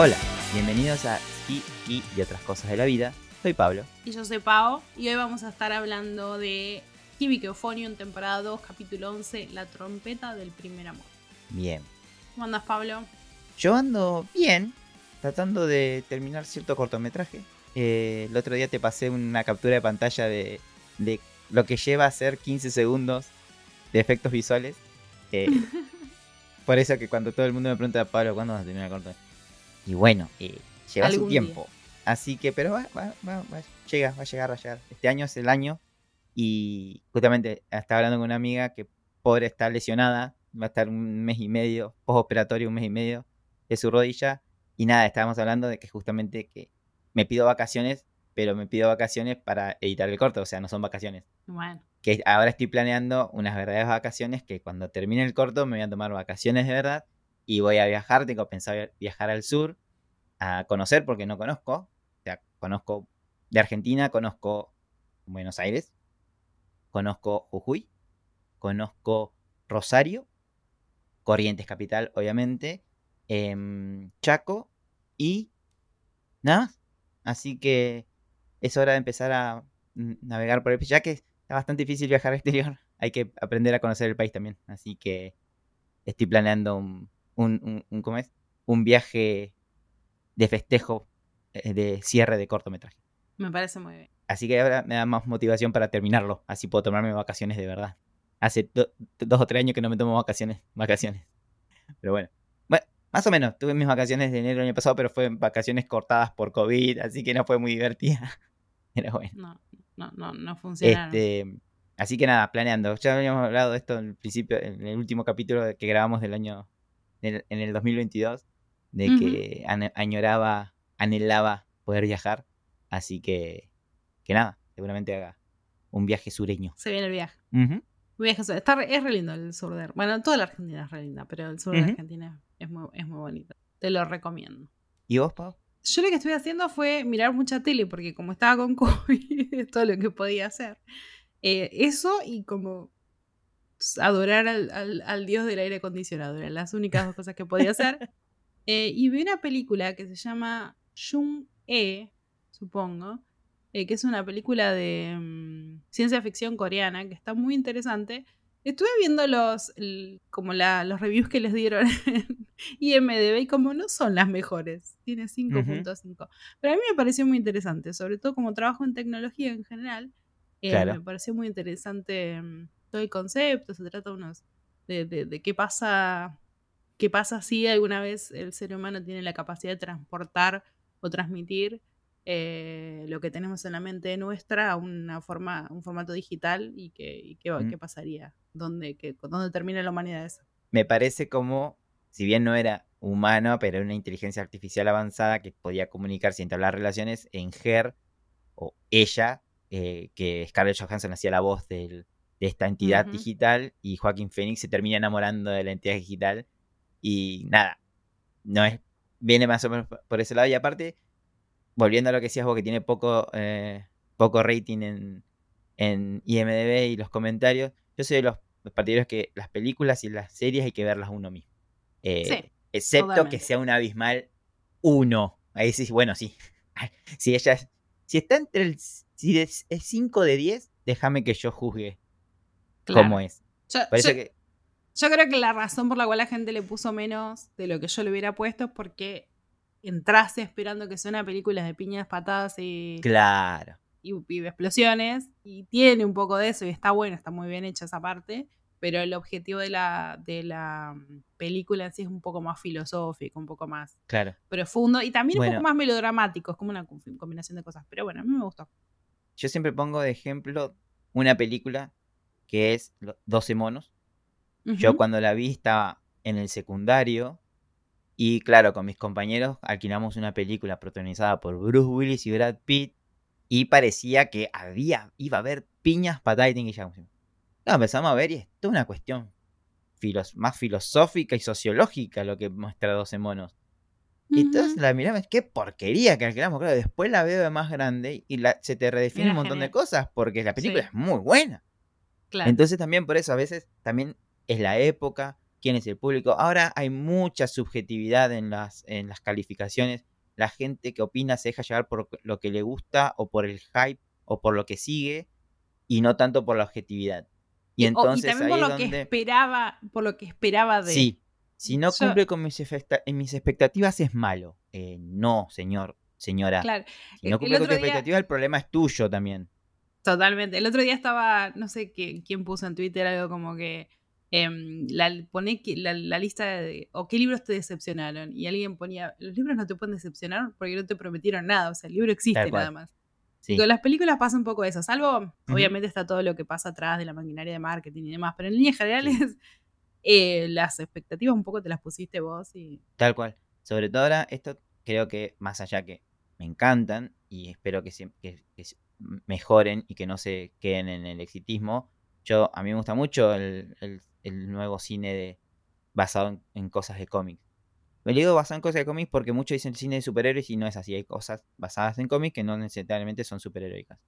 Hola, bienvenidos a Ski, Ski y otras cosas de la vida. Soy Pablo. Y yo soy Pau, y hoy vamos a estar hablando de Hibiki Euphonium, temporada 2, capítulo 11, La trompeta del primer amor. Bien. ¿Cómo andas, Pablo? Yo ando bien, tratando de terminar cierto cortometraje. Eh, el otro día te pasé una captura de pantalla de, de lo que lleva a ser 15 segundos de efectos visuales. Eh, por eso que cuando todo el mundo me pregunta, Pablo, ¿cuándo vas a terminar el corto? Y bueno, eh, lleva su tiempo. Así que, pero va, va, va, va, llega, va a llegar, va a llegar. Este año es el año y justamente estaba hablando con una amiga que pobre está lesionada, va a estar un mes y medio, postoperatorio un mes y medio de su rodilla. Y nada, estábamos hablando de que justamente que me pido vacaciones, pero me pido vacaciones para editar el corto, o sea, no son vacaciones. Bueno, Que ahora estoy planeando unas verdaderas vacaciones que cuando termine el corto me voy a tomar vacaciones de verdad y voy a viajar, tengo pensado viajar al sur a conocer porque no conozco, o sea, conozco de Argentina, conozco Buenos Aires, conozco Jujuy, conozco Rosario, Corrientes Capital, obviamente, em, Chaco y nada más. Así que es hora de empezar a navegar por el ya que está bastante difícil viajar al exterior. Hay que aprender a conocer el país también. Así que estoy planeando un, un- un- ¿cómo es? un viaje de festejo eh, de cierre de cortometraje. me parece muy bien. Así que ahora me da más motivación para terminarlo. Así puedo tomarme vacaciones de verdad. Hace do- dos o tres años que no me tomo vacaciones. Vacaciones. Pero bueno. Bueno, más o menos. Tuve mis vacaciones de enero del año pasado, pero fue vacaciones cortadas por COVID, así que no fue muy divertida. Pero bueno. No, no, no, no funciona. Este, así que nada, planeando. Ya habíamos hablado de esto en el principio, en el último capítulo que grabamos del año, en el 2022, de Ujú. que ane- añoraba, anhelaba poder viajar. Así que, que nada, seguramente haga un viaje sureño. Se viene el viaje. Ujú. Un viaje sur- está re- es re lindo el sur de... Bueno, toda la Argentina es re linda, pero el sur de Ujú. Argentina es muy, es muy bonito. Te lo recomiendo. ¿Y vos, Pau? Yo lo que estuve haciendo fue mirar mucha tele, porque como estaba con COVID, es todo lo que podía hacer. Eh, eso y como adorar al, al- al dios del aire acondicionado, eran las únicas dos cosas que podía hacer. Eh, y vi una película que se llama Jung-E, supongo, eh, que es una película de mm, ciencia ficción coreana que está muy interesante. Estuve viendo los, el- como la- los reviews que les dieron en IMDB y como no son las mejores. Tiene 5.5. Pero a mí me pareció muy interesante, sobre todo como trabajo en tecnología en general. eh, Claro. Me pareció muy interesante mm, todo el concepto. Se trata unos de, de- de qué pasa, qué pasa si alguna vez el ser humano tiene la capacidad de transportar o transmitir eh, lo que tenemos en la mente nuestra a una forma, un formato digital y qué, y qué, Mm. qué pasaría, dónde, qué- dónde termina la humanidad eso. Me parece como, si bien no era humano, pero era una inteligencia artificial avanzada que podía comunicarse y entablar relaciones en Her o ella, eh, que Scarlett Johansson hacía la voz del- de esta entidad digital y Joaquín Phoenix se termina enamorando de la entidad digital y nada, no es, viene más o menos por- ese lado y aparte, volviendo a lo que decías vos que tiene poco, eh, poco rating en, en IMDB y los comentarios, yo soy de los, partidarios que las películas y las series hay que verlas uno mismo. Eh, Sí, excepto que sea un abismal uno. Ahí sí, bueno, sí. Si ella es- si está entre el si es 5 de 10, déjame que yo juzgue claro. cómo es. Yo- que Yo creo que la razón por la cual la gente le puso menos de lo que yo le hubiera puesto es porque entraste esperando que sea una película de piñas, patadas y, claro. y, y explosiones. Y tiene un poco de eso y está bueno, está muy bien hecha esa parte. Pero el objetivo de la, de la mm, película en sí es un poco más filosófico, un poco más Claro. profundo y también un poco más melodramático. Es como una com- combinación de cosas. Pero bueno, a mí me gustó. Yo siempre pongo de ejemplo una película que es Lo- 12 monos. Yo cuando la vi estaba en el secundario y claro, con mis compañeros alquilamos una película protagonizada por Bruce Willis y Brad Pitt y parecía que había, iba a haber piñas, patadas y tinguillas. No, empezamos a ver y es toda una cuestión filos- más filosófica y sociológica lo que muestra 12 monos. Y entonces la miramos, qué porquería que alquilamos. Claro, después la veo de más grande y la, se te redefine un montón de cosas porque la película Sí. es muy buena. Claro. Entonces también por eso a veces también es la época, quién es el público. Ahora hay mucha subjetividad en las, en las calificaciones. La gente que opina se deja llevar por lo que le gusta o por el hype o por lo que sigue y no tanto por la objetividad. Y entonces también por lo que esperaba, por lo que esperaba de. Sí. Si no cumple con mis, mis expectativas es malo. Eh, no, señor, señora. Claro. Si no cumple con tus expectativas, el problema es tuyo también. Totalmente. El otro día estaba, no sé quién puso en Twitter algo como que eh, la, pone la, la, lista de, o qué libros te decepcionaron. Y alguien ponía, los libros no te pueden decepcionar porque no te prometieron nada. O sea, el libro existe nada más. Con las películas pasa un poco eso, salvo, obviamente está todo lo que pasa atrás de la maquinaria de marketing y demás, pero en líneas generales eh, las expectativas un poco te las pusiste vos y... Tal cual. Sobre todo ahora, esto creo que más allá que me encantan y espero que, que, mejoren y que no se queden en el exitismo, yo a mí me gusta mucho el, nuevo cine de, basado en cosas de cómics. Me digo basado en cosas de cómics porque muchos dicen cine de superhéroes y no es así. Hay cosas basadas en cómics que no necesariamente son superheroicas.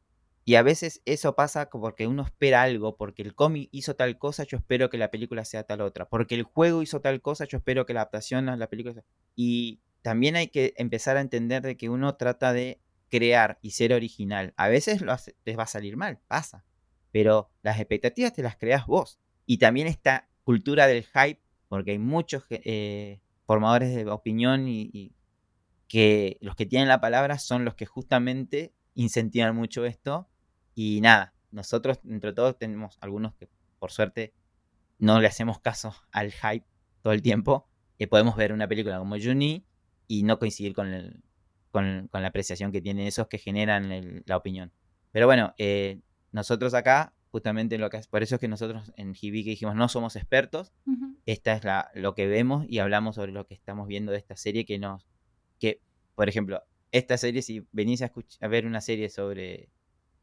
Y a veces eso pasa porque uno espera algo, porque el cómic hizo tal cosa, yo espero que la película sea tal otra. Porque el juego hizo tal cosa, yo espero que la adaptación a la película sea... Y también hay que empezar a entender de que uno trata de crear y ser original. A veces lo les va a salir mal, pasa. Pero las expectativas te las creas vos. Y también esta cultura del hype, porque hay muchos eh, formadores de opinión y, que los que tienen la palabra son los que justamente incentivan mucho esto. Y nada, nosotros entre todos tenemos algunos que por suerte no le hacemos caso al hype todo el tiempo. y podemos ver una película como Juni y no coincidir con, el, con, la apreciación que tienen esos que generan la opinión. Pero bueno, eh, nosotros acá justamente lo que es, por eso es que nosotros en que dijimos no somos expertos, esta es la, lo que vemos y hablamos sobre lo que estamos viendo de esta serie que nos, que, por ejemplo, esta serie, si venís a, a ver una serie sobre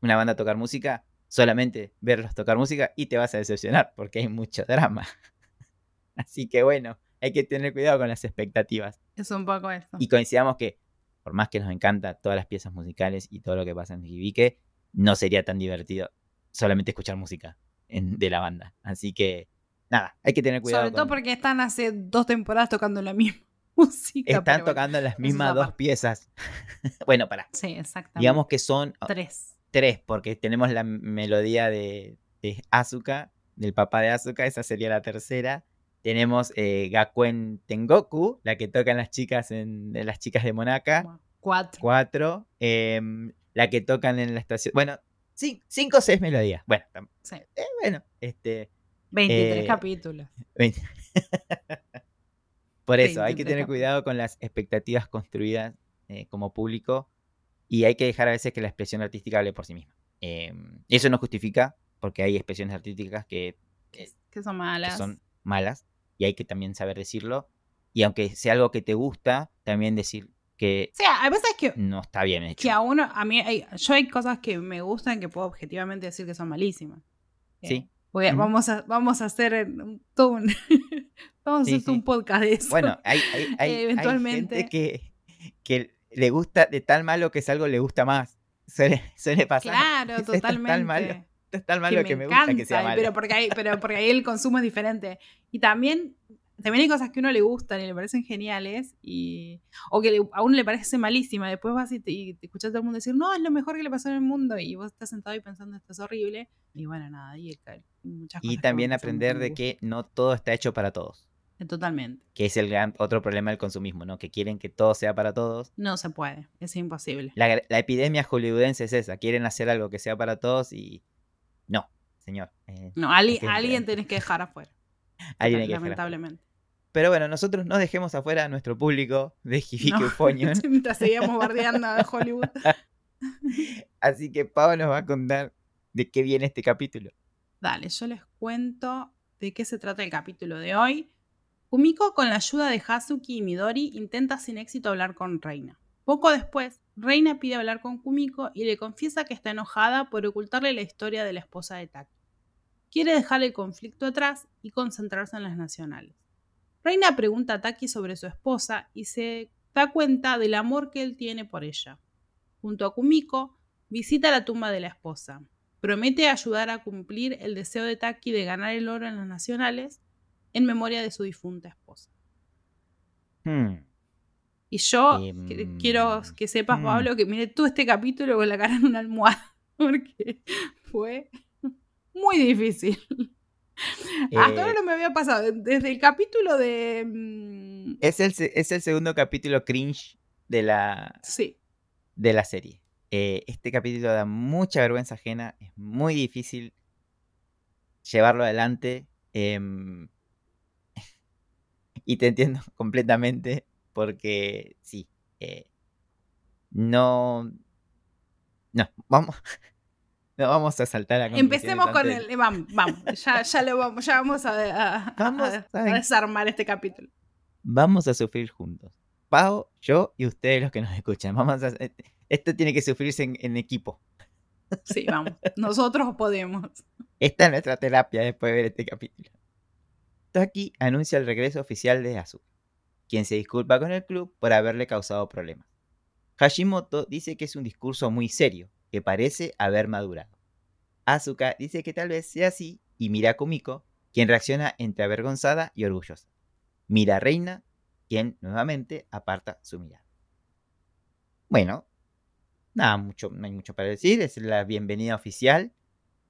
una banda a tocar música, solamente verlos tocar música y te vas a decepcionar porque hay mucho drama. Así que bueno, hay que tener cuidado con las expectativas. Es un poco esto. Y coincidamos que, por más que nos encanta todas las piezas musicales y todo lo que pasa en que no sería tan divertido solamente escuchar música de la banda. Así que, nada, hay que tener cuidado. Sobre todo porque están hace dos temporadas tocando la misma música. Están tocando las mismas dos piezas. bueno, para. Sí, exactamente. Digamos que son. Tres. Tres, porque tenemos la melodía de, de Asuka, del papá de Asuka, esa sería la tercera. Tenemos eh, Gakuen Tengoku, la que tocan las chicas en, las chicas de Monaca. Cuatro. Cuatro. Em, la que tocan en la estación. Bueno, cinco o seis melodías. Bueno, eh, bueno, este. 23 eh, capítulos. Por eso, hay que tener cuidado con las expectativas construidas eh, como público y hay que dejar a veces que la expresión artística hable por sí misma. Em, eso no justifica, porque hay expresiones artísticas que, que son malas. son malas y hay que también saber decirlo. Y aunque sea algo que te gusta, también decir, que o sea, a veces que no está bien hecho. Que a uno, a mí, hay, yo hay cosas que me gustan que puedo objetivamente decir que son malísimas. Sí. Eh, vamos, a, vamos a hacer todo un, vamos a hacer un podcast de eso. Bueno, hay, hay, Eventualmente. gente que, que le gusta de tal malo que es algo le gusta más. Suele, suele pasar. Claro, totalmente. Es tan malo, es tan malo que, me, gusta que sea malo. Pero porque, ahí, pero porque ahí el consumo es diferente. Y también también hay cosas que a uno le gustan y le parecen geniales y o que a uno le parece malísima. Después vas y te, escuchas a todo el mundo decir, no, es lo mejor que le pasó en el mundo y vos estás sentado y pensando, esto es horrible. Y bueno, nada, y muchas cosas. Y también aprender de que no todo está hecho para todos. Totalmente. Que es el gran otro problema del consumismo, ¿no? Que quieren que todo sea para todos. No se puede, es imposible. La, epidemia hollywoodense es esa, quieren hacer algo que sea para todos y no, señor. Eh, no, alguien tenés que dejar afuera. alguien Lamentablemente. Pero bueno, nosotros no dejemos afuera a nuestro público de no, Mientras seguíamos bardeando de Hollywood. Así que Pau nos va a contar de qué viene este capítulo. Dale, yo les cuento de qué se trata el capítulo de hoy. Kumiko, con la ayuda de Hazuki y Midori, intenta sin éxito hablar con Reina. Poco después, Reina pide hablar con Kumiko y le confiesa que está enojada por ocultarle la historia de la esposa de Taki. Quiere dejar el conflicto atrás y concentrarse en las nacionales. Reina pregunta a Taki sobre su esposa y se da cuenta del amor que él tiene por ella. Junto a Kumiko, visita la tumba de la esposa. Promete ayudar a cumplir el deseo de Taki de ganar el oro en las nacionales en memoria de su difunta esposa. Hmm. Y yo Em, quiero que sepas, mm. Pablo, que mire tú este capítulo con la cara en una almohada, porque fue muy difícil. Hasta Eh, ahora no me había pasado. Desde el capítulo de... mm, Es el, es el segundo capítulo cringe de la, Sí, de la serie. Eh, este capítulo da mucha vergüenza ajena, es muy difícil llevarlo adelante. em, y te entiendo completamente porque sí, eh, no, no, vamos, no vamos a saltar a empecemos con el... Vamos, vamos, ya, ya lo vamos, ya vamos a, Vamos, a- a desarmar este capítulo. Vamos a sufrir juntos. Pau, yo y ustedes los que nos escuchan. Vamos a, esto tiene que sufrirse en, en equipo. Sí, vamos. Nosotros podemos. Esta es nuestra terapia después de ver este capítulo. Taki anuncia el regreso oficial de Asuka, quien se disculpa con el club por haberle causado problemas. Hashimoto dice que es un discurso muy serio, que parece haber madurado. Asuka dice que tal vez sea así y mira a Kumiko, quien reacciona entre avergonzada y orgullosa. Mira a Reina, quien nuevamente aparta su mirada. Bueno, nada, mucho, no hay mucho para decir, es la bienvenida oficial.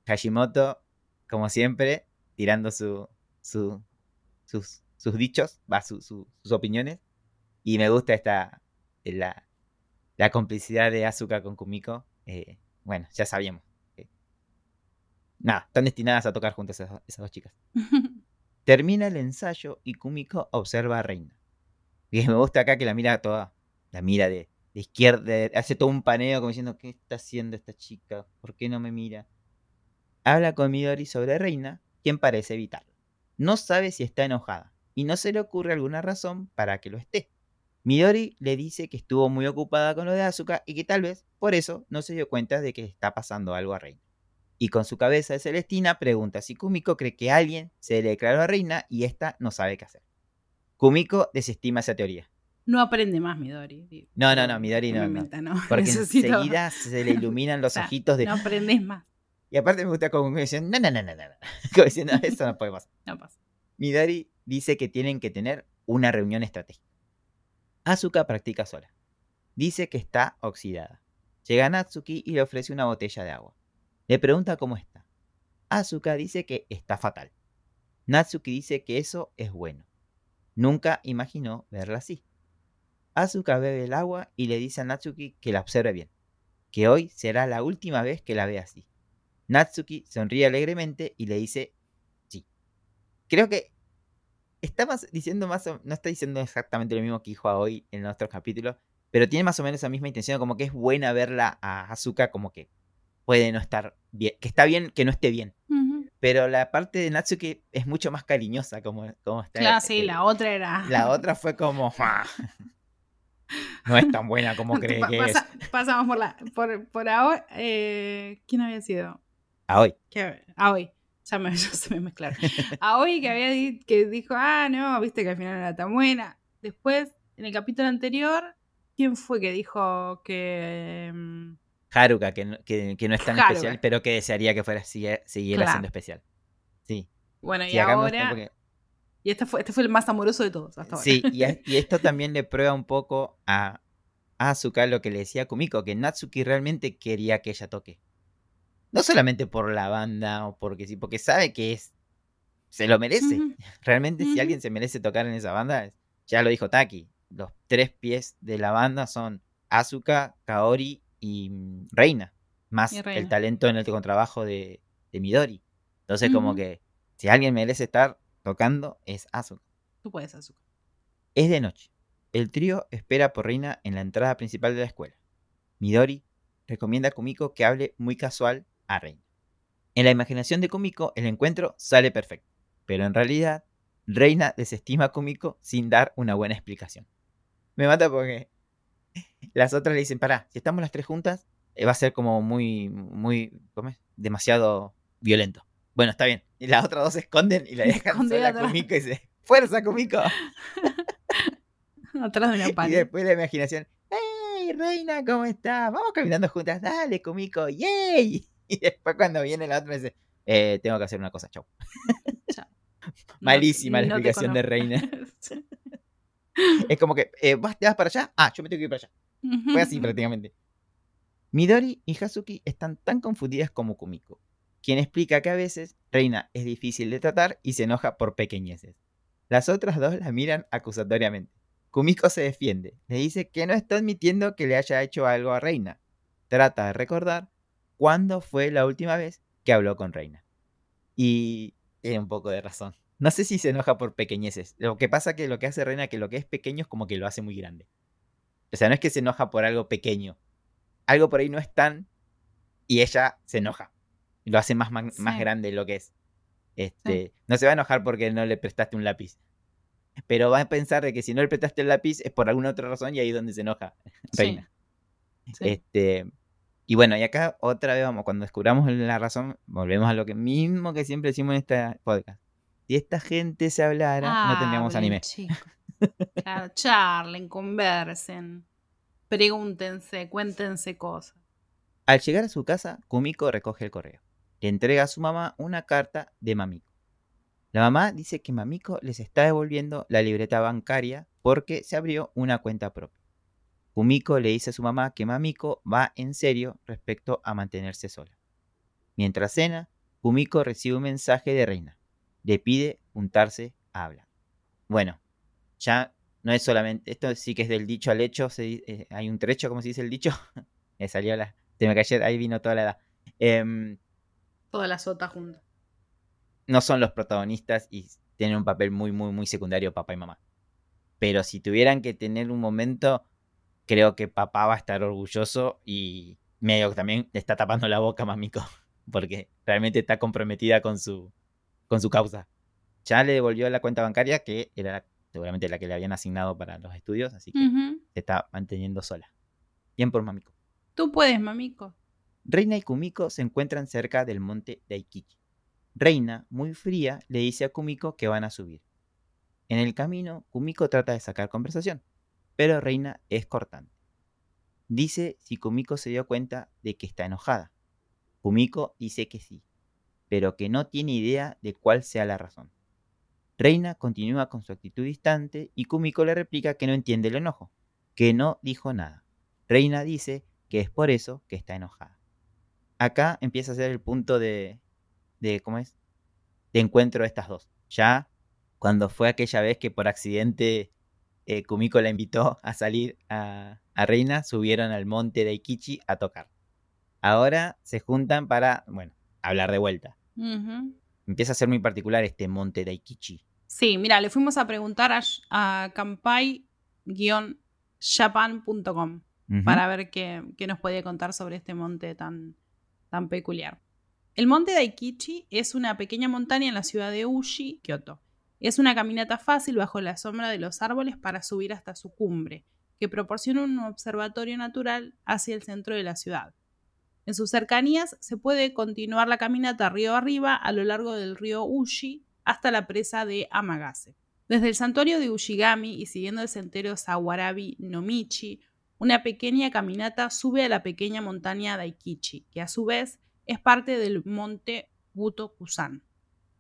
Hashimoto, como siempre, tirando su, su- sus, sus dichos, va, su- su- sus opiniones. Y me gusta esta, la, la complicidad de Asuka con Kumiko. Eh, bueno, ya sabíamos. eh. Nada, están destinadas a tocar juntas esas, esas dos chicas. Termina el ensayo y Kumiko observa a Reina. Y me gusta acá que la mira toda, la mira de, de izquierda, de- hace todo un paneo como diciendo, ¿qué está haciendo esta chica? ¿Por qué no me mira? Habla con Midori sobre Reina, quien parece evitarlo. No sabe si está enojada, y no se le ocurre alguna razón para que lo esté. Midori le dice que estuvo muy ocupada con lo de Asuka y que tal vez por eso no se dio cuenta de que está pasando algo a Reina. Y con su cabeza de Celestina pregunta si Kumiko cree que alguien se le declaró a Reina y ésta no sabe qué hacer. Kumiko desestima esa teoría. No aprende más, Midori. No, no, no, Midori no, me no. no. Porque Necesito- enseguida se le iluminan los ojitos de... No aprendes más. Y aparte me gusta como diciendo, no, no, no, no, no. Como diciendo, eso no puede pasar. No pasa. Midori dice que tienen que tener una reunión estratégica. Asuka practica sola. Dice que está oxidada. Llega Natsuki y le ofrece una botella de agua. Le pregunta cómo está. Asuka dice que está fatal. Natsuki dice que eso es bueno. Nunca imaginó verla así. Asuka bebe el agua y le dice a Natsuki que la observe bien, que hoy será la última vez que la ve así. Natsuki sonríe alegremente y le dice sí. Creo que está más diciendo más o- no está diciendo exactamente lo mismo que dijo a hoy en nuestros capítulos, pero tiene más o menos esa misma intención, como que es buena verla a Asuka como que puede no estar bien, que está bien que no esté bien. Ujú. Pero la parte de Natsuki es mucho más cariñosa como, como está. Claro, sí, eh, la otra era. la otra fue como "Ah, no es tan buena como cree Pa- que es. pasa- Pasamos por la. Por, por ahora. eh, ¿Quién había sido? A hoy. Que, ah, hoy. Ya, me, ya se me mezclaron. A hoy que había di- que dijo, ah, no, viste que al final no era tan buena. Después, en el capítulo anterior, ¿quién fue que dijo que. mm, Haruka, que no, que, que no es tan Haruka. especial, pero que desearía que fuera siguiera Claro. siendo especial. Sí. Bueno, y Sí, ahora. porque- Y este fue, este fue el más amoroso de todos hasta ahora. Sí, y, a- y esto también le prueba un poco a, a Asuka lo que le decía a Kumiko, que Natsuki realmente quería que ella toque. No solamente por la banda o porque sí, porque sabe que es se lo merece. Realmente si alguien se merece tocar en esa banda, ya lo dijo Taki, los tres pies de la banda son Asuka, Kaori y mm, Reina, más Y Reina. el talento en el contrabajo de, de Midori. Entonces como que si alguien merece estar tocando es Asuka. Tú puedes, Azúcar. Es de noche. El trío espera por Reina en la entrada principal de la escuela. Midori recomienda a Kumiko que hable muy casual a Reina. En la imaginación de Kumiko, el encuentro sale perfecto, pero en realidad, Reina desestima a Kumiko sin dar una buena explicación. Me mata porque las otras le dicen, pará, si estamos las tres juntas, eh, va a ser como muy, muy, ¿cómo es? Demasiado violento. Bueno, está bien. Y las otras dos se esconden y la dejan Esconde sola a. Kumiko y dice, ¡Fuerza, Kumiko! Atrás de una Y pared. después la imaginación, ¡Hey, reina, ¿cómo estás? Vamos caminando juntas, dale, Kumiko, ¡yay! Y después cuando viene la otra dice, eh, tengo que hacer una cosa, chau. Chau. Malísima la no explicación de. Reina. Es como que, eh, ¿vas, ¿te vas para allá? Ah, yo me tengo que ir para allá. Fue así prácticamente. Midori y Hazuki están tan confundidas como Kumiko, quien explica que a veces Reina es difícil de tratar y se enoja por pequeñeces. Las otras dos la miran acusatoriamente. Kumiko se defiende, le dice que no está admitiendo que le haya hecho algo a Reina. Trata de recordar cuándo fue la última vez que habló con Reina. Y tiene un poco de razón. No sé si se enoja por pequeñeces. Lo que pasa que lo que hace Reina, que lo que es pequeño es como que lo hace muy grande. O sea, no es que se enoja por algo pequeño. Algo por ahí no es tan y ella se enoja. Y lo hace más, más, Sí. más grande de lo que es. Este, No se va a enojar porque no le prestaste un lápiz. Pero va a pensar de que si no le prestaste el lápiz es por alguna otra razón y ahí es donde se enoja Reina. sí. Este, y bueno, y acá otra vez vamos, cuando descubramos la razón, volvemos a lo que mismo que siempre decimos en este podcast. Si esta gente se hablara, no tendríamos anime. Claro, charlen, conversen, pregúntense, cuéntense cosas. Al llegar a su casa, Kumiko recoge el correo. Le entrega a su mamá una carta de Mamiko. La mamá dice que Mamiko les está devolviendo la libreta bancaria porque se abrió una cuenta propia. Kumiko le dice a su mamá que Mamiko va en serio respecto a mantenerse sola. Mientras cena, Kumiko recibe un mensaje de Reina. Le pide juntarse a hablar. Bueno, ya no es solamente, esto sí que es del dicho al hecho, se eh, hay un trecho, como se dice el dicho. me salió la, se me cayó, ahí vino toda la edad. Em, Toda la sota junta. no son los protagonistas y tienen un papel muy, muy, muy secundario papá y mamá. Pero si tuvieran que tener un momento, creo que papá va a estar orgulloso y medio que también le está tapando la boca a Mamiko, porque realmente está comprometida con su, con su causa. Ya le devolvió la cuenta bancaria, que era seguramente la que le habían asignado para los estudios, así que se está manteniendo sola. Bien por Mamiko. Tú puedes, mamico. Reina y Kumiko se encuentran cerca del monte Daikichi. Reina, muy fría, le dice a Kumiko que van a subir. En el camino, Kumiko trata de sacar conversación, pero Reina es cortante. Dice si Kumiko se dio cuenta de que está enojada. Kumiko dice que sí, pero que no tiene idea de cuál sea la razón. Reina continúa con su actitud distante y Kumiko le replica que no entiende el enojo, que no dijo nada. Reina dice que es por eso que está enojada. Acá empieza a ser el punto de, de ¿cómo es? De encuentro de estas dos. Ya cuando fue aquella vez que por accidente eh, Kumiko la invitó a salir a, a Reina, subieron al monte de Ikichi a tocar. Ahora se juntan para, bueno, hablar de vuelta. Empieza a ser muy particular este monte de Ikichi. Sí, mira, le fuimos a preguntar a, a campai-japan.com Ujú. para ver qué, qué nos podía contar sobre este monte tan, tan peculiar. El monte Daikichi es una pequeña montaña en la ciudad de Uji, Kioto. Es una caminata fácil bajo la sombra de los árboles para subir hasta su cumbre, que proporciona un observatorio natural hacia el centro de la ciudad. En sus cercanías se puede continuar la caminata río arriba a lo largo del río Uji hasta la presa de Amagase. Desde el santuario de Ushigami y siguiendo el sendero Sawarabi no Michi, una pequeña caminata sube a la pequeña montaña Daikichi, que a su vez es parte del monte Butokusan.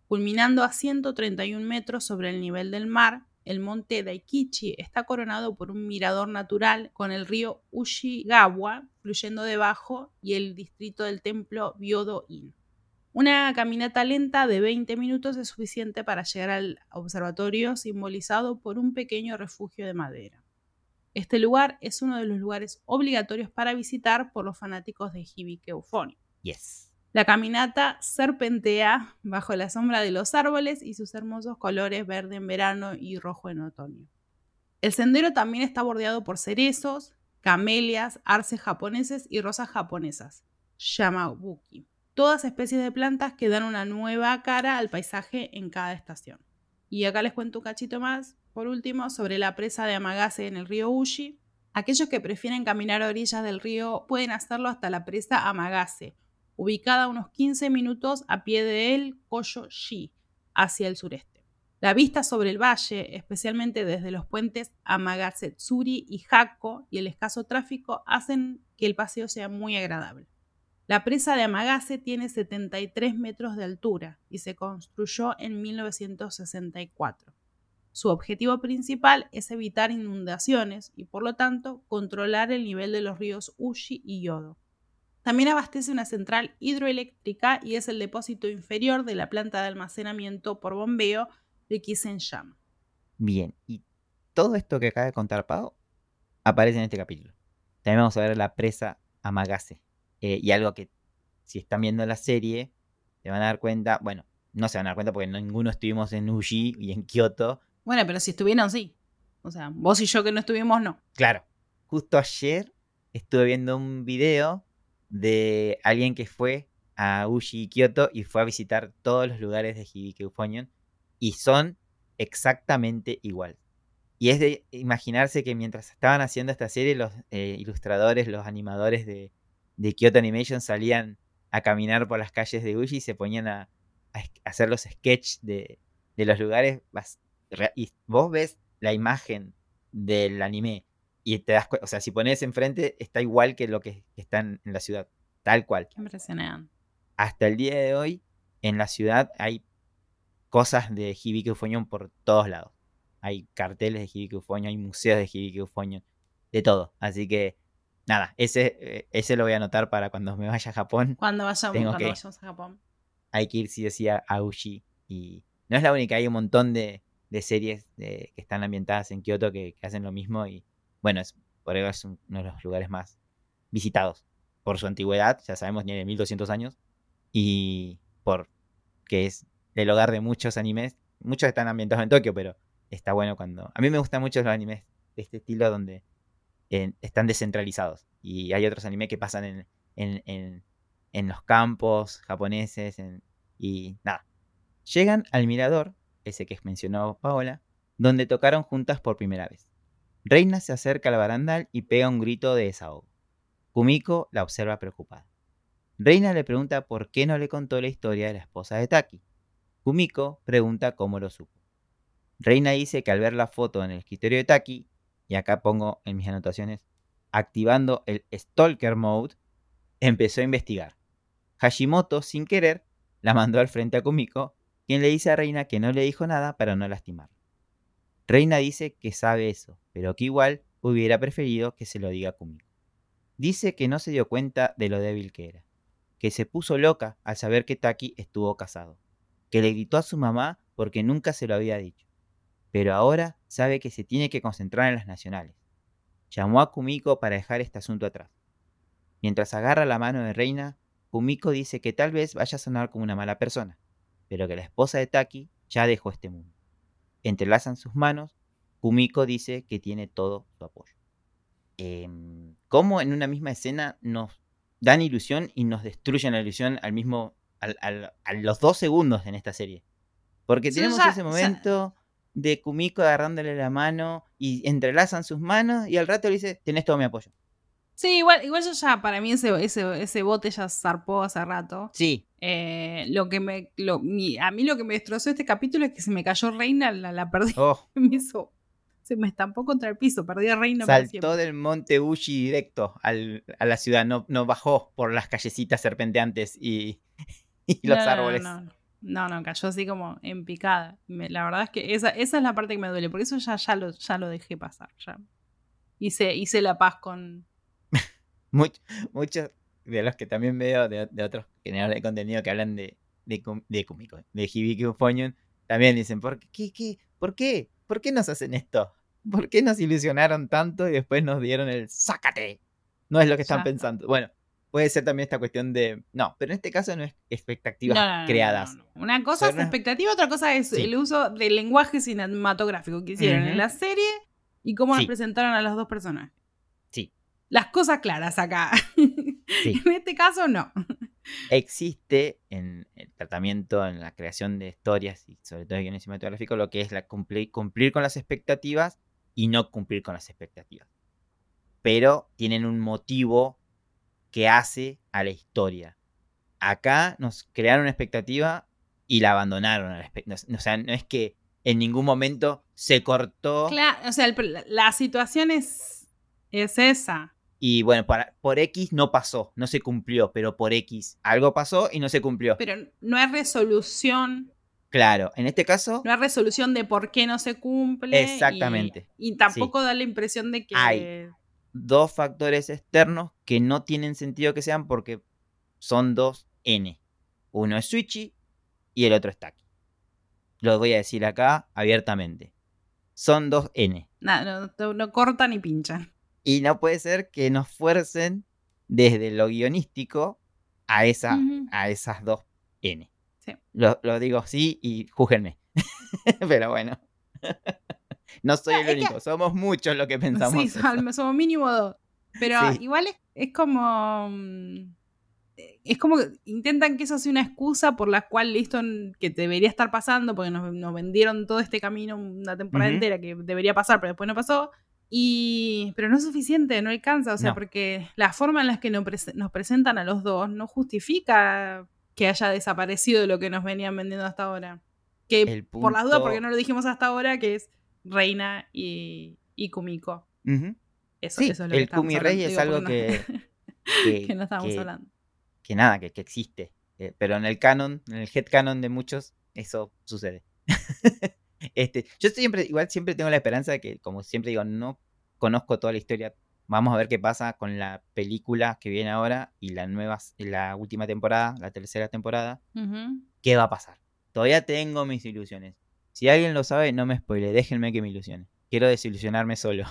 Culminando a 131 metros sobre el nivel del mar, el monte Daikichi está coronado por un mirador natural con el río Ushigawa fluyendo debajo y el distrito del templo Byodo-in. Una caminata lenta de 20 minutos es suficiente para llegar al observatorio simbolizado por un pequeño refugio de madera. Este lugar es uno de los lugares obligatorios para visitar por los fanáticos de Hibike Euphonic. Yes. La caminata serpentea bajo la sombra de los árboles y sus hermosos colores verde en verano y rojo en otoño. El sendero también está bordeado por cerezos, camelias, arces japoneses y rosas japonesas, yamabuki, todas especies de plantas que dan una nueva cara al paisaje en cada estación. Y acá les cuento un cachito más, por último, sobre la presa de Amagase en el río Uji. Aquellos que prefieren caminar a orillas del río pueden hacerlo hasta la presa Amagase, ubicada a unos 15 minutos a pie del Koyo-shi, hacia el sureste. La vista sobre el valle, especialmente desde los puentes Amagasetsuri y Hako, y el escaso tráfico hacen que el paseo sea muy agradable. La presa de Amagase tiene 73 metros de altura y se construyó en 1964. Su objetivo principal es evitar inundaciones y por lo tanto controlar el nivel de los ríos Ushi y Yodo. También abastece una central hidroeléctrica y es el depósito inferior de la planta de almacenamiento por bombeo de Kisensham. Bien, y todo esto que acaba de contar Pau aparece en este capítulo. También vamos a ver la presa Amagase. Eh, y algo que si están viendo la serie, se van a dar cuenta, bueno, no se van a dar cuenta porque ninguno estuvimos en Uji y en Kioto. Bueno, pero si estuvieron, sí. O sea, vos y yo que no estuvimos, no. Claro. Justo ayer estuve viendo un video de alguien que fue a Uji y Kyoto y fue a visitar todos los lugares de Hibiki Euphonion y son exactamente igual. Y es de imaginarse que mientras estaban haciendo esta serie, los eh, ilustradores, los animadores de, de, Kyoto Animation salían a caminar por las calles de Uji y se ponían a, hacer los sketches de, de, los lugares. Y vos ves la imagen del anime y te das cuenta, o sea, si pones enfrente, está igual que lo que está en, la ciudad, tal cual. Qué impresionante. Hasta el día de hoy, en la ciudad hay cosas de Hibiki Ufonion por todos lados. Hay carteles de Hibiki Ufonion, hay museos de Hibiki Ufonion, de todo. Así que, nada, ese, eh, ese lo voy a anotar para cuando me vaya a Japón. Cuando, vayamos, a Japón. Hay que ir sí sí a, Uji. Y no es la única, hay un montón de, series que están ambientadas en Kioto que, que hacen lo mismo y bueno, es, por eso es uno de los lugares más visitados. Por su antigüedad, ya sabemos, tiene 1200 años. Y por que es el hogar de muchos animes. Muchos están ambientados en Tokio, pero está bueno cuando... A mí me gustan mucho los animes de este estilo donde están descentralizados. Y hay otros animes que pasan en, en, en, los campos japoneses. y nada. Llegan al mirador, ese que mencionó Paola, donde tocaron juntas por primera vez. Reina se acerca al barandal y pega un grito de desahogo. Kumiko la observa preocupada. Reina le pregunta por qué no le contó la historia de la esposa de Taki. Kumiko pregunta cómo lo supo. Reina dice que al ver la foto en el escritorio de Taki, y acá pongo en mis anotaciones, activando el Stalker Mode, empezó a investigar. Hashimoto, sin querer, la mandó al frente a Kumiko, quien le dice a Reina que no le dijo nada para no lastimar. Reina dice que sabe eso, pero que igual hubiera preferido que se lo diga Kumiko. Dice que no se dio cuenta de lo débil que era, que se puso loca al saber que Taki estuvo casado, que le gritó a su mamá porque nunca se lo había dicho, pero ahora sabe que se tiene que concentrar en las nacionales. Llamó a Kumiko para dejar este asunto atrás. Mientras agarra la mano de Reina, Kumiko dice que tal vez vaya a sonar como una mala persona, pero que la esposa de Taki ya dejó este mundo entrelazan sus manos, Kumiko dice que tiene todo su apoyo. Em, ¿Cómo en una misma escena nos dan ilusión y nos destruyen la ilusión al mismo, a los dos segundos en esta serie? Porque tenemos ese momento de Kumiko agarrándole la mano y entrelazan sus manos y al rato le dice, tenés todo mi apoyo. Sí, igual, igual yo ya, para mí ese, ese, ese bote ya zarpó hace rato. Sí. Eh, lo que me, lo, a mí lo que me destrozó este capítulo es que se me cayó Reina, la, la perdí. Oh. me hizo, se me estampó contra el piso, perdí a Reina. Saltó del monte Uchi directo al, a la ciudad, no, no bajó por las callecitas serpenteantes y, y los árboles. No, no, no, cayó así como en picada. la verdad es que esa, esa es la parte que me duele, por eso ya, ya, lo, ya lo dejé pasar. Ya. Hice, hice la paz con, muchos de los que también veo de, otros generadores de contenido que hablan de, de, de de Hibiki Ufonion, también dicen, ¿por qué, qué, ¿por qué? ¿Por qué nos hacen esto? ¿Por qué nos ilusionaron tanto y después nos dieron el ¡sácate! No es lo que están pensando. Bueno, puede ser también esta cuestión de. No, pero en este caso no es expectativas creadas. Una cosa es expectativa, otra cosa es el uso del lenguaje cinematográfico que hicieron en la serie y cómo nos presentaron a los dos personajes las cosas claras acá. en este caso, no. Existe en el tratamiento, en la creación de historias y sobre todo de guiones cinematográficos, lo que es la cumplir, cumplir con las expectativas y no cumplir con las expectativas. Pero tienen un motivo que hace a la historia. Acá nos crearon una expectativa y la abandonaron. A la o sea, no es que en ningún momento se cortó. Claro, o sea, la situación es, es esa. Y bueno, para, por X no pasó, no se cumplió, pero por X algo pasó y no se cumplió. Pero no hay resolución. Claro, en este caso. No hay resolución de por qué no se cumple. Exactamente. Y, tampoco da la impresión de que. Hay dos factores externos que no tienen sentido que sean porque son dos N. Uno es Switchy y el otro es Taki. Lo voy a decir acá abiertamente. Son dos N. No, no, cortan ni pinchan. Y no puede ser que nos fuercen desde lo guionístico a, esa, a esas dos N. Lo, digo así y júgenme. Pero bueno. no soy el único, somos muchos los que pensamos. Sí, somos mínimo dos. Pero igual es, como. Mm, es como que intentan que eso sea una excusa por la cual listo que debería estar pasando, porque nos, vendieron todo este camino una temporada entera que debería pasar, pero después no pasó. Y, pero no es suficiente, no alcanza, o sea, porque la forma en la que nos, nos, presentan a los dos no justifica que haya desaparecido lo que nos venían vendiendo hasta ahora. Que por las dudas, porque no lo dijimos hasta ahora, que es Reina y, y Kumiko. eso, eso, es lo el Kumi Rey es algo que, que, no estábamos hablando. Que nada, que, existe. Eh, pero en el canon, en el head canon de muchos, eso sucede. este, yo siempre, igual siempre tengo la esperanza de que, como siempre digo, no conozco toda la historia. Vamos a ver qué pasa con la película que viene ahora y la nueva, la última temporada, la tercera temporada. ¿Qué va a pasar? Todavía tengo mis ilusiones. Si alguien lo sabe, no me spoile, déjenme que me ilusione. Quiero desilusionarme solo.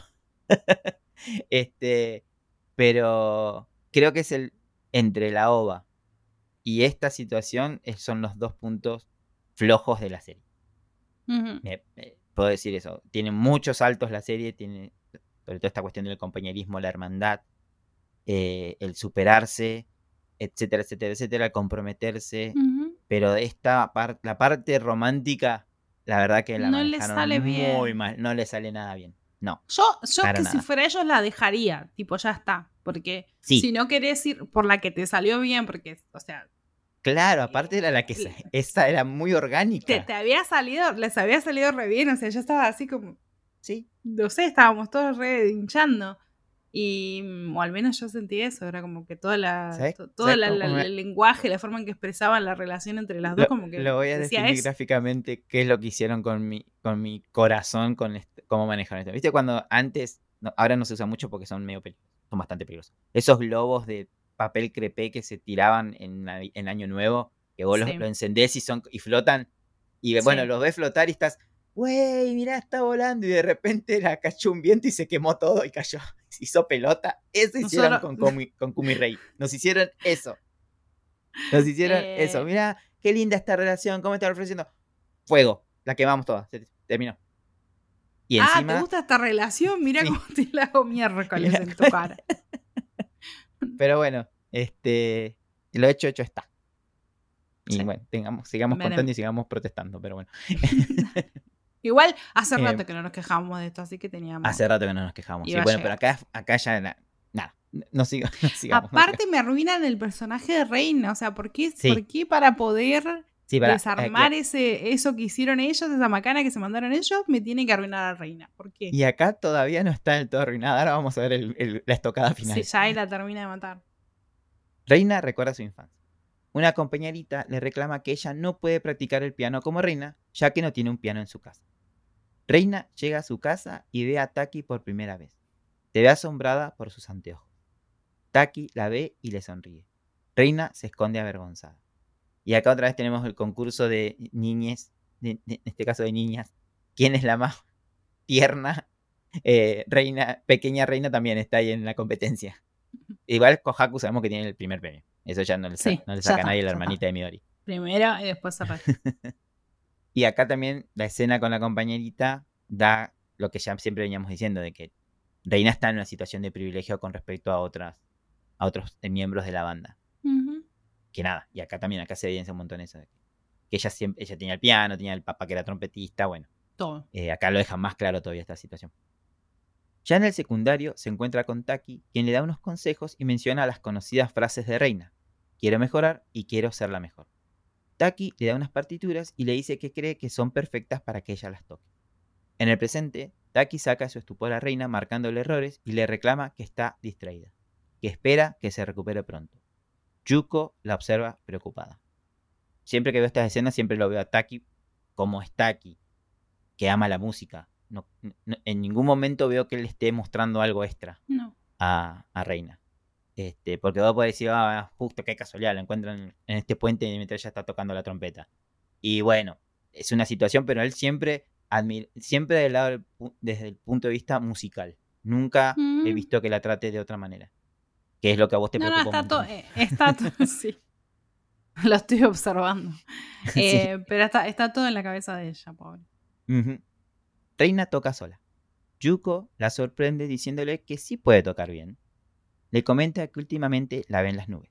este, pero creo que es el entre la ova y esta situación son los dos puntos flojos de la serie. Puedo decir eso. Tiene muchos saltos la serie, tiene sobre todo esta cuestión del compañerismo, la hermandad, eh, el superarse, etcétera, etcétera, etcétera, el comprometerse. Pero esta parte, la parte romántica la verdad que la no le sale muy mal, no le sale nada bien. No. Yo, yo que si fuera ellos la dejaría, tipo, ya está. Porque si no querés ir por la que te salió bien, porque, o sea. Claro, aparte era la que. esa era muy orgánica. Te, te había salido, les había salido re bien, o sea, yo estaba así como. Sí. No sé, estábamos todos re hinchando. Y, mm, o al menos yo sentí eso, era como que toda la, todo el lenguaje, la forma en que expresaban la relación entre las dos, como que... Lo voy a definir gráficamente qué es lo que hicieron con mi, con mi corazón, con cómo manejaron esto. ¿Viste cuando antes, ahora no se usa mucho porque son medio son bastante peligrosos. Esos globos de papel crepé que se tiraban en, en Año Nuevo, que vos los, lo encendés y, son, y flotan, y bueno, los ves flotar y estás güey, mirá, está volando y de repente la cachó un viento y se quemó todo y cayó. Hizo pelota. Eso hicieron con, Kumi, con Kumi Rey. Nos hicieron eso. Nos hicieron eso. Eh. Mira, qué linda esta relación, cómo está ofreciendo. Fuego, la quemamos toda, se terminó. Y ah, ¿te gusta esta relación? Mira cómo te la hago miércoles en tu cara. Pero bueno, este, lo hecho, hecho está. Y bueno, tengamos, sigamos contando y sigamos protestando, pero bueno. Igual hace rato que no nos quejamos de esto, así que teníamos. Hace rato que no nos quejamos. Sí, bueno, pero acá, acá ya nada. No, sigo, Aparte me arruinan el personaje de Reina. O sea, ¿por qué, ¿por qué para poder desarmar ese, eso que hicieron ellos, esa macana que se mandaron ellos, me tiene que arruinar a Reina? ¿Por qué? Y acá todavía no está del todo arruinada. Ahora vamos a ver la estocada final. Sí, ya ahí la termina de matar. Reina recuerda su infancia. Una compañerita le reclama que ella no puede practicar el piano como Reina, ya que no tiene un piano en su casa. Reina llega a su casa y ve a Taki por primera vez. Se ve asombrada por sus anteojos. Taki la ve y le sonríe. Reina se esconde avergonzada. Y acá otra vez tenemos el concurso de niñes, en este caso de niñas. ¿Quién es la más tierna? Eh, reina, pequeña reina también está ahí en la competencia. Igual Kohaku sabemos que tiene el primer premio. Eso ya no le, saca, no le saca a nadie la hermanita de Midori. Primero y después Y acá también la escena con la compañerita da lo que ya siempre veníamos diciendo, de que Reina está en una situación de privilegio con respecto a otras, a otros miembros de la banda. Que nada, y acá también, acá se evidencia un montón eso, que ella siempre, ella tenía el piano, tenía el papá que era trompetista, bueno. Todo. Eh, acá lo deja más claro todavía esta situación. Ya en el secundario se encuentra con Taki, quien le da unos consejos y menciona las conocidas frases de Reina. Quiero mejorar y quiero ser la mejor. Taki le da unas partituras y le dice que cree que son perfectas para que ella las toque. En el presente, Taki saca su estupor a Reina marcándole errores y le reclama que está distraída. que espera que se recupere pronto. Yuko la observa preocupada. Siempre que veo estas escenas, siempre lo veo a Taki como es Taki, que ama la música. No, en ningún momento veo que él esté mostrando algo extra a, Reina. Este, porque vos podés decir, ah, justo qué casualidad, lo encuentran en este puente mientras ella está tocando la trompeta. Y bueno, es una situación, pero él siempre, siempre del lado desde el punto de vista musical. Nunca he mm. visto que la trate de otra manera. Que es lo que a vos te preocupa. No, está, todo, eh, sí. Lo estoy observando. Eh, pero está, está, todo en la cabeza de ella, pobre. Reina toca sola. Yuko la sorprende diciéndole que sí puede tocar bien. Le comenta que últimamente la ve en las nubes,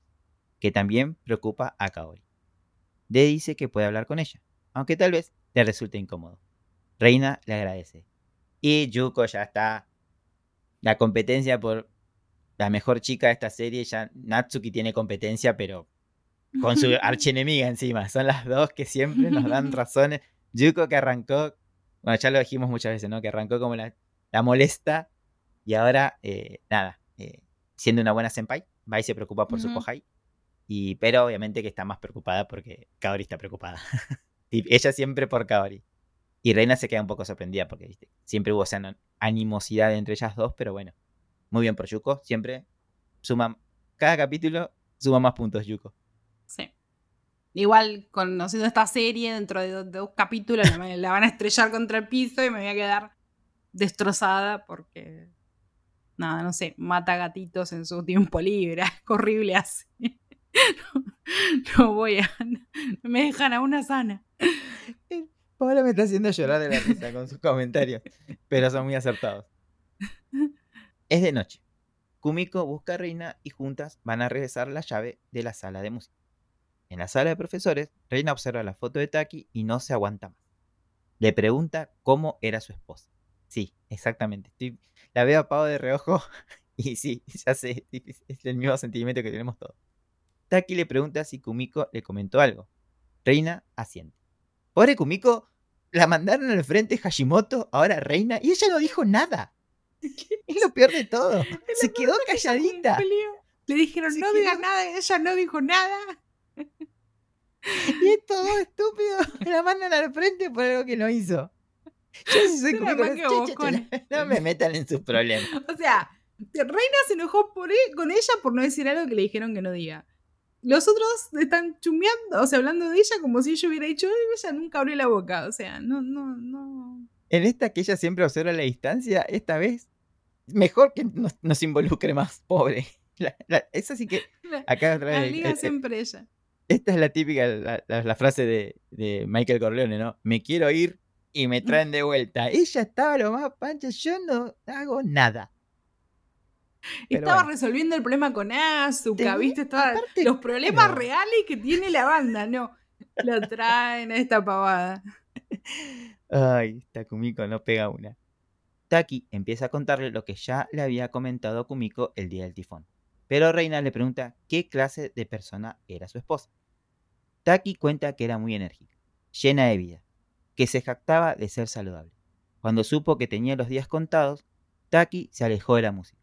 que también preocupa a Kaori. Le dice que puede hablar con ella, aunque tal vez le resulte incómodo. Reina le agradece. Y Yuko ya está. La competencia por la mejor chica de esta serie, ya Natsuki tiene competencia, pero con su archienemiga encima. Son las dos que siempre nos dan razones. Yuko que arrancó, bueno, ya lo dijimos muchas veces, ¿no? Que arrancó como la, la molesta y ahora, eh, nada, eh, siendo una buena senpai, va y se preocupa por su kohai. Y, pero obviamente que está más preocupada porque Kaori está preocupada. y ella siempre por Kaori. Y Reina se queda un poco sorprendida porque siempre hubo esa animosidad entre ellas dos, pero bueno, muy bien por Yuko, siempre suma, cada capítulo suma más puntos Yuko. Sí. Igual, conociendo esta serie, dentro de, dos capítulos la, van a estrellar contra el piso y me voy a quedar destrozada porque, nada, no sé, mata gatitos en su tiempo libre. Es horrible así. No, voy a. No me dejan a una sana. Paola me está haciendo llorar de la risa con sus comentarios, pero son muy acertados. Es de noche. Kumiko busca a Reina y juntas van a regresar la llave de la sala de música. En la sala de profesores, Reina observa la foto de Taki y no se aguanta más. Le pregunta cómo era su esposa. Sí, exactamente. la veo a Pau de reojo y sí, ya sé, es el mismo sentimiento que tenemos todos. Taki le pregunta si Kumiko le comentó algo. Reina asiente. Pobre Kumiko, la mandaron al frente Hashimoto, ahora Reina, y ella no dijo nada. Es lo peor de todo. Se quedó calladita. Le dijeron, no diga nada, ella no dijo nada. Y es todo estúpido. La mandan al frente por algo que no hizo. Yo soy no me metan en sus problemas. O sea, Reina se enojó por e, con ella por no decir algo que le dijeron que no diga. Los otros están chumeando, o sea, hablando de ella como si ella hubiera dicho, ella nunca abrió la boca. O sea, no, no, no. En esta que ella siempre observa la distancia, esta vez, mejor que nos, involucre más, pobre. esa sí que. Acá otra vez. La siempre ella. Esta es la típica, la, frase de, Michael Corleone, ¿no? Me quiero ir y me traen de vuelta. Ella estaba lo más pancha, yo no hago nada. estaba resolviendo el problema con Azuka, ¿viste? Estaba, los problemas reales que tiene la banda, no. Lo traen a esta pavada. Ay, Kumiko no pega una. Taki empieza a contarle lo que ya le había comentado Kumiko el día del tifón. Pero Reina le pregunta qué clase de persona era su esposa. Taki cuenta que era muy enérgica, llena de vida, que se jactaba de ser saludable. Cuando supo que tenía los días contados, Taki se alejó de la música.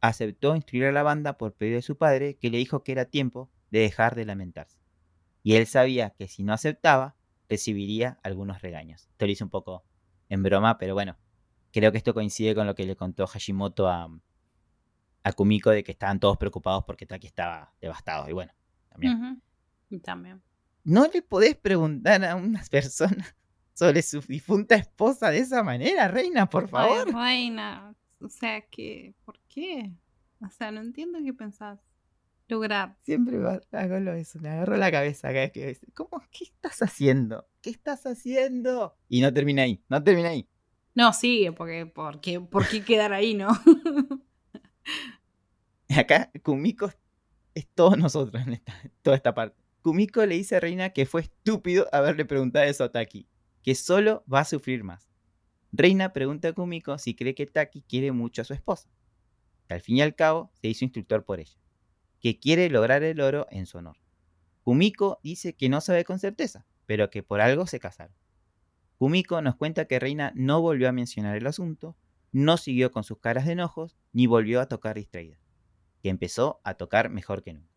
Aceptó instruir a la banda por pedido de su padre, que le dijo que era tiempo de dejar de lamentarse. Y él sabía que si no aceptaba, recibiría algunos regaños. Esto lo hice un poco en broma, pero bueno, creo que esto coincide con lo que le contó Hashimoto a, a Kumiko de que estaban todos preocupados porque Taki estaba devastado. Y bueno, también. También. No le podés preguntar a una persona sobre su difunta esposa de esa manera, reina, por favor. reina, o sea que, ¿por qué? O sea, no entiendo qué pensás lograr. Siempre hago lo eso, me agarro la cabeza cada vez que dice, ¿cómo? ¿Qué estás haciendo? ¿Qué estás haciendo? Y no termina ahí, no termina ahí. No, sigue, porque, porque, ¿por qué quedar ahí, no? Acá Kumiko es todos nosotros en toda esta parte. Kumiko le dice a Reina que fue estúpido haberle preguntado eso a Taki, que solo va a sufrir más. Reina pregunta a Kumiko si cree que Taki quiere mucho a su esposa, que al fin y al cabo se hizo instructor por ella, que quiere lograr el oro en su honor. Kumiko dice que no sabe con certeza, pero que por algo se casaron. Kumiko nos cuenta que Reina no volvió a mencionar el asunto, no siguió con sus caras de enojos, ni volvió a tocar distraída que empezó a tocar mejor que nunca.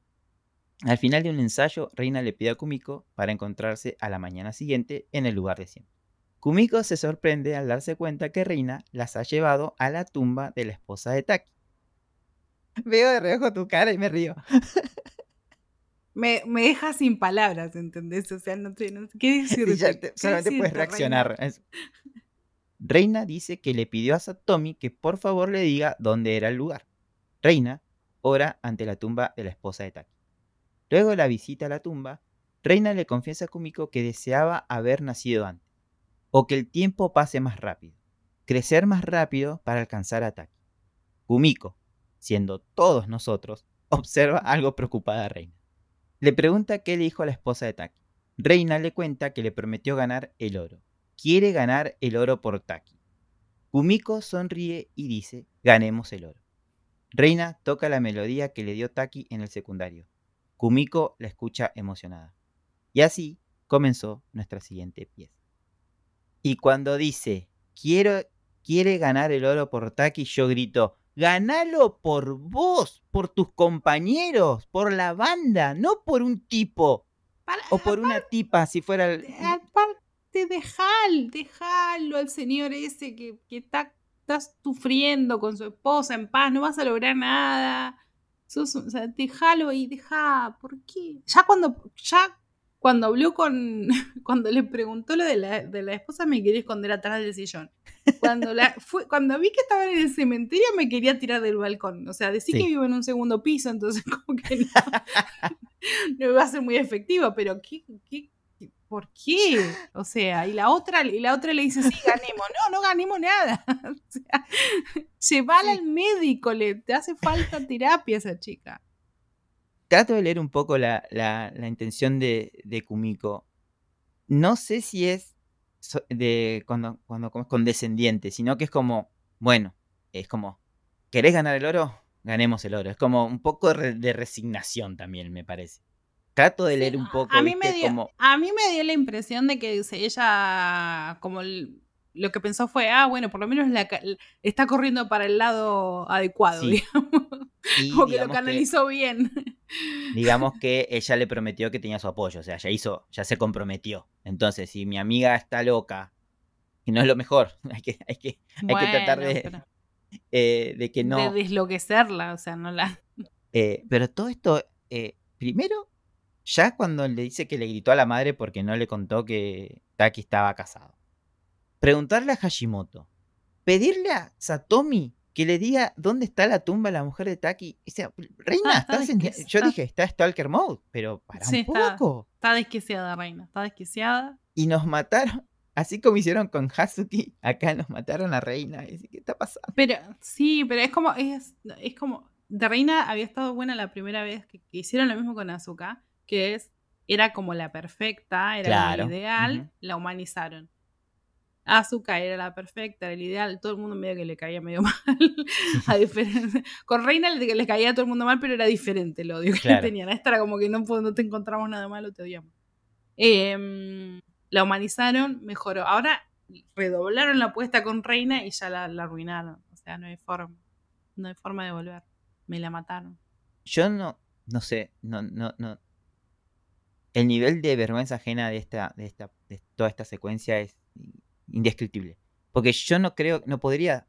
Al final de un ensayo, Reina le pide a Kumiko para encontrarse a la mañana siguiente en el lugar de siempre. Kumiko se sorprende al darse cuenta que Reina las ha llevado a la tumba de la esposa de Taki. Veo de reojo tu cara y me río. Me, me deja sin palabras, ¿entendés? O sea, no, sé, no sé qué decir. solamente puedes reaccionar. Reina? Reina dice que le pidió a Satomi que por favor le diga dónde era el lugar. Reina ora ante la tumba de la esposa de Taki. Luego de la visita a la tumba, Reina le confiesa a Kumiko que deseaba haber nacido antes, o que el tiempo pase más rápido, crecer más rápido para alcanzar a Taki. Kumiko, siendo todos nosotros, observa algo preocupada a Reina. Le pregunta qué le dijo a la esposa de Taki. Reina le cuenta que le prometió ganar el oro. Quiere ganar el oro por Taki. Kumiko sonríe y dice, ganemos el oro. Reina toca la melodía que le dio Taki en el secundario. Kumiko la escucha emocionada. Y así comenzó nuestra siguiente pieza. Y cuando dice, quiero, quiere ganar el oro por Taki, yo grito, ganalo por vos, por tus compañeros, por la banda, no por un tipo o por una tipa, si fuera el... Aparte, dejal, dejalo al señor ese que, que está, sufriendo con su esposa en paz, no vas a lograr nada. o sea, déjalo y deja, ¿por qué? Ya cuando, ya cuando habló con, cuando le preguntó lo de la, de la esposa, me quería esconder atrás del sillón. Cuando, la, fue, cuando vi que estaban en el cementerio, me quería tirar del balcón. O sea, decir que vivo en un segundo piso, entonces como que no, no iba a ser muy efectiva, pero ¿qué, qué, ¿por qué? O sea, y la otra, y la otra le dice, sí, ganemos. No, no ganemos nada. O sea, llevala al médico, le te hace falta terapia a esa chica trato de leer un poco la, la, intención de, de, Kumiko. No sé si es de cuando, cuando condescendiente, sino que es como, bueno, es como, ¿querés ganar el oro? Ganemos el oro. Es como un poco de resignación también, me parece. Trato de leer un poco. A mí, me dio, a mí me dio la impresión de que ella, como lo que pensó fue, ah, bueno, por lo menos la, está corriendo para el lado adecuado, digamos. Porque lo canalizó bien. Digamos que ella le prometió que tenía su apoyo, o sea, ya hizo, ya se comprometió. Entonces, si mi amiga está loca, y no es lo mejor, hay que, hay que, hay que tratar de, eh, de que no. De desloquecerla, o sea, no la. Eh, pero todo esto, eh, primero, ya cuando le dice que le gritó a la madre porque no le contó que Taki estaba casado. Preguntarle a Hashimoto. Pedirle a Satomi que le diga dónde está la tumba de la mujer de Taki. O sea, Reina, ah, yo dije, está Stalker Mode, pero para un poco. Está, desquiciada, Reina, está desquiciada. Y nos mataron, así como hicieron con Hazuki, acá nos mataron a Reina. ¿Qué está pasando? Pero, sí, pero es como, es, es como, de Reina había estado buena la primera vez que, hicieron lo mismo con Azuka, que es, era como la perfecta, era la ideal, la humanizaron. Azuka era la perfecta, era el ideal, todo el mundo medio que le caía medio mal. a diferencia. Con Reina le, le, caía a todo el mundo mal, pero era diferente el odio que tenían. Esta era como que no, no te encontramos nada malo, te odiamos. Em, la humanizaron, mejoró. Ahora redoblaron la apuesta con Reina y ya la, la, arruinaron. O sea, no hay forma. No hay forma de volver. Me la mataron. Yo no, no sé, no, no, no. El nivel de vergüenza ajena de esta, de esta, de toda esta secuencia es indescriptible. Porque yo no creo, no podría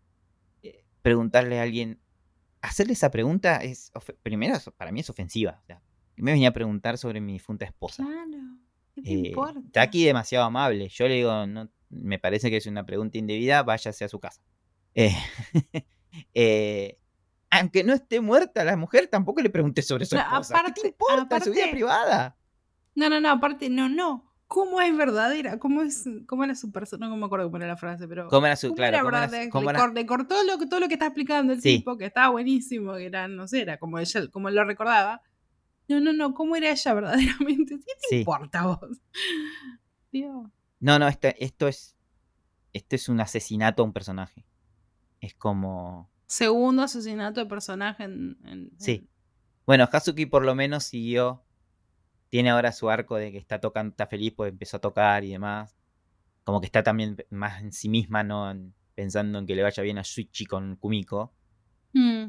eh, preguntarle a alguien, hacerle esa pregunta es, primero, para mí es ofensiva. O sea, me venía a preguntar sobre mi difunta esposa. Claro, ¿qué te eh, importa? Está aquí demasiado amable. Yo le digo, no, me parece que es una pregunta indebida, váyase a su casa. Eh, aunque no esté muerta la mujer, tampoco le pregunté sobre su esposa. ¿Qué te importa? su vida privada. No, no, no, aparte, no, no cómo es verdadera, cómo es, cómo era su persona, no me acuerdo cómo era la frase, pero cómo era su, claro, era cómo era, le, cortó lo, todo lo que está explicando el tipo, que estaba buenísimo, que era, no sé, era como ella, como él lo recordaba. No, no, no, cómo era ella verdaderamente, ¿qué te importa vos? Dios. No, no, esto, esto es, esto es un asesinato a un personaje. Es como... Segundo asesinato de personaje en... Sí. Bueno, Hazuki por lo menos siguió tiene ahora su arco de que está tocando, está feliz, pues empezó a tocar y demás. Como que está también más en sí misma, no pensando en que le vaya bien a Suichi con Kumiko. Mm.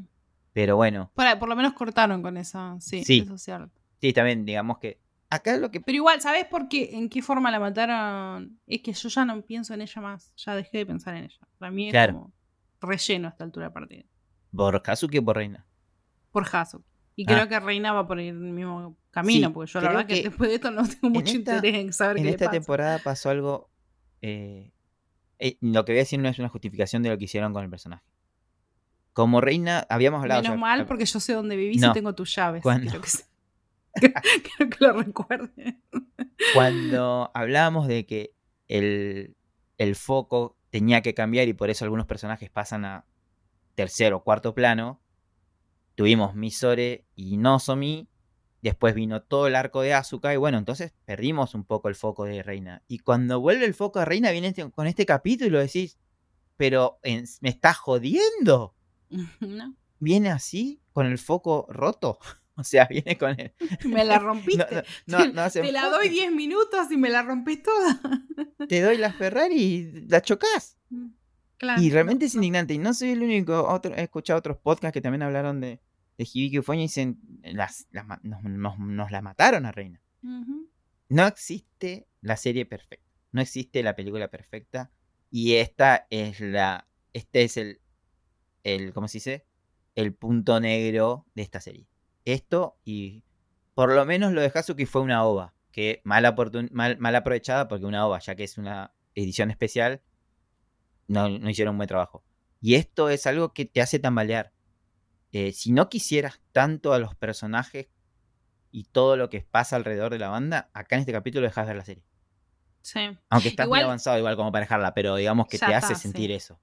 Pero bueno. Por, por lo menos cortaron con esa. Sí, Sí. eso es cierto. Sí, también digamos que acá lo que... Pero igual, ¿sabes por qué? ¿En qué forma la mataron? Es que yo ya no pienso en ella más. Ya dejé de pensar en ella. Para mí es Claro. como relleno a esta altura de partida. ¿Por Kazuki o por Reina? Por. Y Ah. creo que Reina va por el mismo camino, Sí, porque yo la creo verdad que, que después de esto no tengo mucho esta- interés en saber En qué le esta pasa. temporada pasó algo... eh, eh, lo que voy a decir no es una justificación de lo que hicieron con el personaje. Como Reina, habíamos hablado... Menos mal, porque yo sé dónde vivís No. y tengo tus llaves. Cuando- Quiero que, lo recuerde. Cuando hablábamos de que el, el foco tenía que cambiar y por eso algunos personajes pasan a tercero o cuarto plano, tuvimos Misore y Nozomi, después vino todo el arco de Asuka y bueno, entonces perdimos un poco el foco de Reina. Y cuando vuelve el foco de Reina viene este- con este capítulo y decís, pero en- me estás jodiendo. ¿No? Viene así, con el foco roto. O sea, viene con el... Me la rompiste. no, no, no hace Te la doy 10 minutos y me la rompes toda. te doy la Ferrari y la chocas. Claro, Y realmente es indignante. Y no soy el único. Otro, he escuchado otros podcasts que también hablaron de, de Hibiki Ufoña dicen: las, las nos, nos- nos la mataron a Reina. No existe la serie perfecta. No existe la película perfecta. Y esta es la. Este es el. el ¿Cómo se dice? El punto negro de esta serie. Esto y. Por lo menos lo de Hazuki fue una ova. Que mal, mal, mal aprovechada porque una ova, ya que es una edición especial, no, no hicieron un buen trabajo. Y esto es algo que te hace tambalear. Eh, si no quisieras tanto a los personajes y todo lo que pasa alrededor de la banda, acá en este capítulo dejas ver la serie. Sí. Aunque estás muy avanzado igual como para dejarla, pero digamos que te está, hace sí. sentir eso.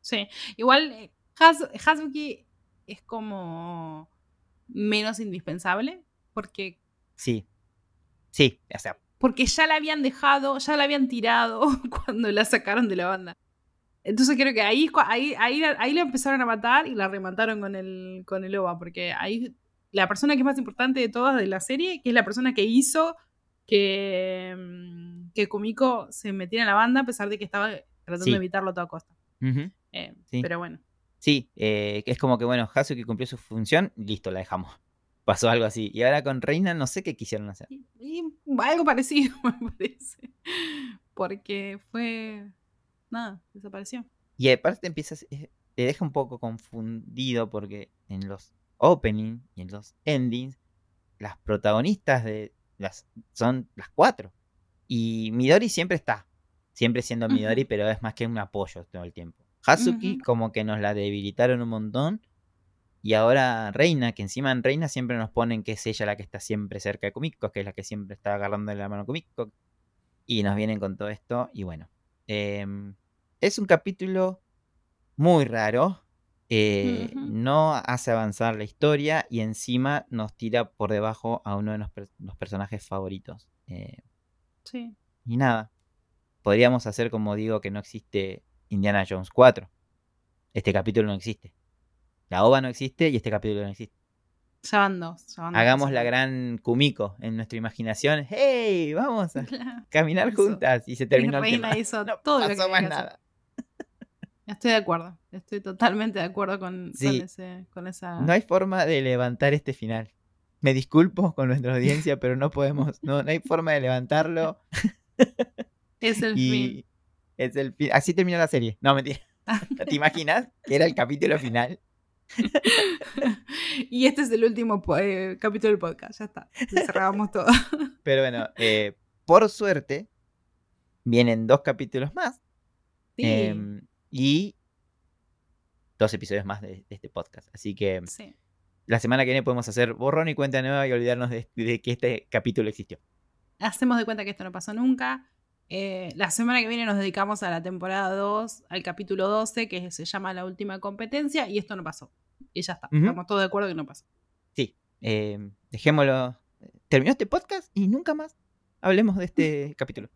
Sí, igual eh, Haz- Hazuki es como menos indispensable porque Sí. Sí, o sea, porque ya la habían dejado, ya la habían tirado cuando la sacaron de la banda. Entonces creo que ahí, ahí, ahí, la- ahí la empezaron a matar y la remataron con el, con el OVA, porque ahí la persona que es más importante de todas de la serie, que es la persona que hizo que, mm, que Kumiko se metiera en la banda a pesar de que estaba tratando Sí. de evitarlo a toda costa. Eh, Sí. Pero bueno. sí, eh, es como que bueno, Hazuki cumplió su función, listo, la dejamos. Pasó algo así. Y ahora con Reina no sé qué quisieron hacer. Y, y algo parecido, me parece. Porque fue. Nada, desapareció. Y aparte empiezas, eh, te deja un poco confundido porque en los openings y en los endings, las protagonistas de las son las cuatro. Y Midori siempre está, siempre siendo Midori, pero es más que un apoyo todo el tiempo. Hazuki como que nos la debilitaron un montón. Y ahora Reina, que encima en Reina siempre nos ponen que es ella la que está siempre cerca de Kumiko, que es la que siempre está agarrando la mano a Kumiko. Y nos vienen con todo esto. Y bueno, em, es un capítulo muy raro. eh. No hace avanzar la historia y encima nos tira por debajo a uno de los, per- los personajes favoritos. Eh, Sí. y nada, podríamos hacer como digo que no existe Indiana Jones 4. Este capítulo no existe. La OVA no existe y este capítulo no existe. Ya van dos. ya van dos Hagamos la gran Kumiko en nuestra imaginación. ¡Hey! Vamos a Claro. caminar Eso. juntas. Y se Y terminó el Reina tema. hizo No todo lo que más que nada. Estoy de acuerdo. Estoy totalmente de acuerdo con, Sí. con, ese, con esa. No hay forma de levantar este final. Me disculpo con nuestra audiencia, pero no podemos. No, no hay forma de levantarlo. Es el fin. Y es el fin. Así termina la serie. No, mentira. ¿Te imaginas? Que era el capítulo final. y este es el último eh, capítulo del podcast. Ya está. Cerramos todo. Pero bueno, eh, por suerte, vienen dos capítulos más. Sí. em, y dos episodios más de, de este podcast. Así que sí. la semana que viene podemos hacer borrón y cuenta nueva y olvidarnos de, de que este capítulo existió. Hacemos de cuenta que esto no pasó nunca. Eh, la semana que viene nos dedicamos a la temporada 2, al capítulo 12, que se llama La última competencia, y esto no pasó. Y ya está. Estamos todos de acuerdo que no pasó. Sí, em, dejémoslo. Terminó este podcast y nunca más hablemos de este capítulo.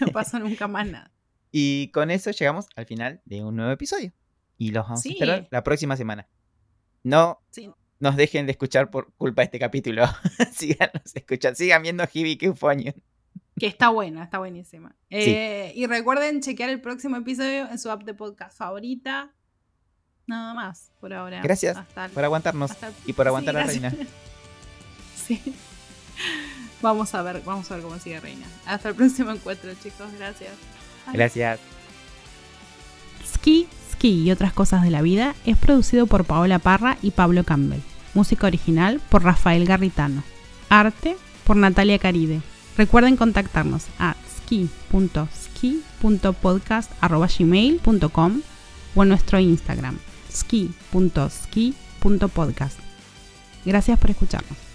No pasó nunca más nada. y con eso llegamos al final de un nuevo episodio. Y los vamos Sí. a esperar la próxima semana. No Sí. nos dejen de escuchar por culpa de este capítulo. Síganos escuchando, sigan viendo Hibiki Euphonium. Que está buena, está buenísima. Eh, y recuerden chequear el próximo episodio en su app de podcast favorita. nada más por ahora. Gracias el- por aguantarnos el- y por aguantar Sí, a Reina. Sí. Vamos a ver, vamos a ver cómo sigue Reina. Hasta el próximo encuentro, chicos. Gracias. Bye. Gracias. Ski, Ski y otras cosas de la vida es producido por Paola Parra y Pablo Campbell. Música original por Rafael Garritano. Arte por Natalia Caride. Recuerden contactarnos a ski.ski.podcast.gmail.com o en nuestro Instagram ski.ski.podcast. Gracias por escucharnos.